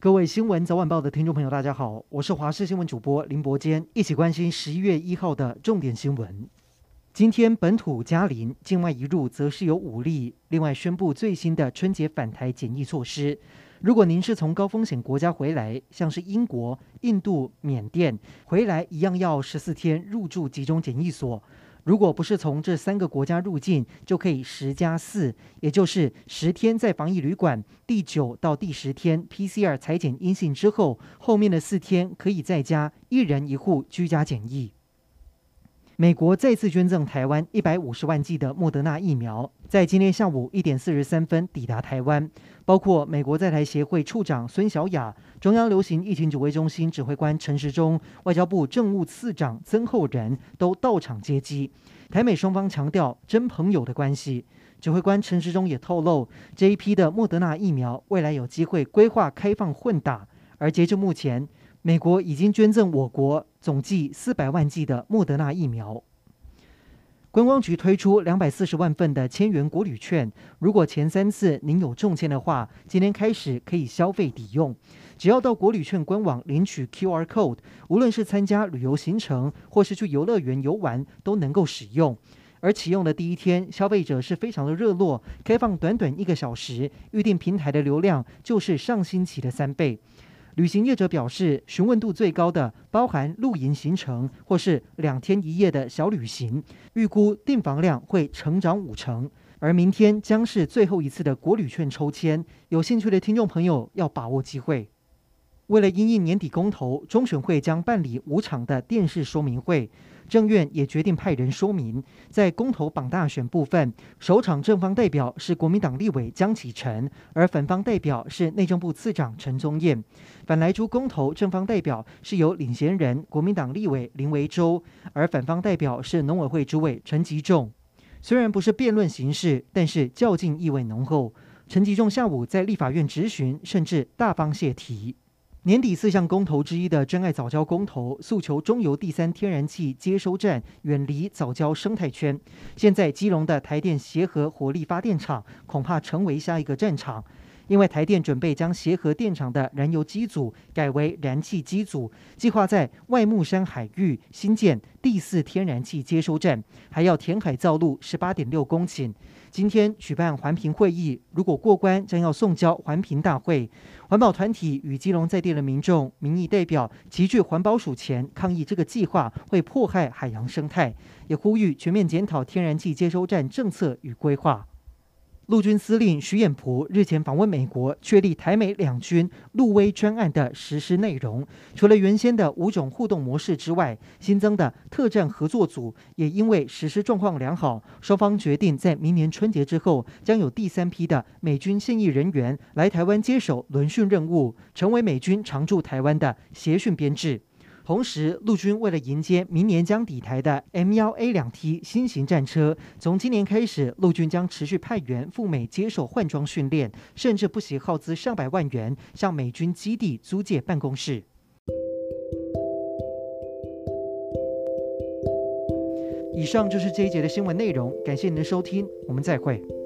各位新闻早晚报的听众朋友，大家好，我是华视新闻主播林伯坚，一起关心十一月一号的重点新闻。今天本土加零，境外移入则是有五例。另外宣布最新的春节返台检疫措施，如果您是从高风险国家回来，像是英国、印度、缅甸回来，一样要十四天入住集中检疫所。如果不是从这三个国家入境，就可以十加四，也就是十天在防疫旅馆，第九到第十天 PCR 裁剪阴性之后，后面的四天可以在家一人一户居家检疫。美国再次捐赠台湾一百五十万剂的莫德纳疫苗，在今天下午一点四十三分抵达台湾。包括美国在台协会处长孙小雅、中央流行疫情指挥中心指挥官陈时中、外交部政务次长曾厚仁都到场接机。台美双方强调真朋友的关系。指挥官陈时中也透露，这一批的莫德纳疫苗未来有机会规划开放混打，而截至目前，美国已经捐赠我国总计四百万剂的莫德纳疫苗。观光局推出两百四十万份的千元国旅券，如果前三次您有中签的话，今天开始可以消费抵用。只要到国旅券官网领取 QR code，无论是参加旅游行程或是去游乐园游玩，都能够使用。而启用的第一天，消费者是非常的热络，开放短短一个小时，预定平台的流量就是上星期的三倍。旅行业者表示，询问度最高的包含露营行程或是两天一夜的小旅行，预估订房量会成长五成。而明天将是最后一次的国旅券抽签，有兴趣的听众朋友要把握机会。为了因应年底公投，中选会将办理五场的电视说明会。政院也决定派人说明，在公投榜大选部分，首场正方代表是国民党立委江启臣，而反方代表是内政部次长陈宗彦。反莱猪公投正方代表是由领衔人国民党立委林维洲，而反方代表是农委会主委陈吉仲。虽然不是辩论形式，但是较劲意味浓厚。陈吉仲下午在立法院质询，甚至大方谢题。年底四项公投之一的珍爱早教公投，诉求中油第三天然气接收站远离早教生态圈。现在基隆的台电协和火力发电厂恐怕成为下一个战场，因为台电准备将协和电厂的燃油机组改为燃气机组，计划在外木山海域新建第四天然气接收站，还要填海造陆十八点六公顷。今天举办环评会议，如果过关，将要送交环评大会。环保团体与基隆在地的民众、民意代表齐聚环保署前抗议这个计划会迫害海洋生态，也呼吁全面检讨天然气接收站政策与规划。陆军司令徐衍蒲日前访问美国，确立台美两军陆威专案的实施内容。除了原先的五种互动模式之外，新增的特战合作组也因为实施状况良好，双方决定在明年春节之后，将有第三批的美军现役人员来台湾接手轮训任务，成为美军常驻台湾的协训编制。同时，陆军为了迎接明年将抵台的 M1A 两 T 新型战车，从今年开始，陆军将持续派员赴美接受换装训练，甚至不惜耗资上百万元向美军基地租借办公室。以上就是这一节的新闻内容，感谢您的收听，我们再会。